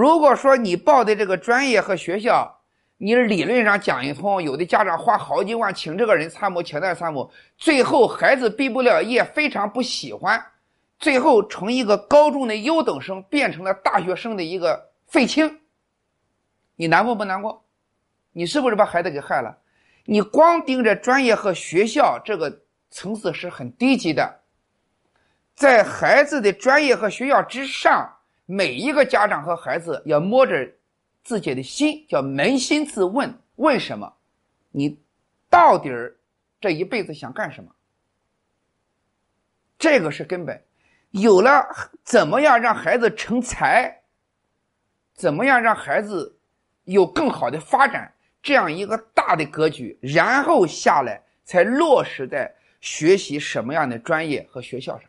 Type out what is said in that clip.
如果说你报的这个专业和学校，你理论上讲一通，有的家长花好几万请这个人参谋，请那参谋，最后孩子毕不了业，非常不喜欢，最后从一个高中的优等生变成了大学生的一个废青，你难过不难过？你是不是把孩子给害了？你光盯着专业和学校这个层次是很低级的，在孩子的专业和学校之上，每一个家长和孩子要摸着。自己的心叫扪心自问：为什么？你到底儿这一辈子想干什么？这个是根本。有了怎么样让孩子成才，怎么样让孩子有更好的发展，这样一个大的格局，然后下来才落实在学习什么样的专业和学校上。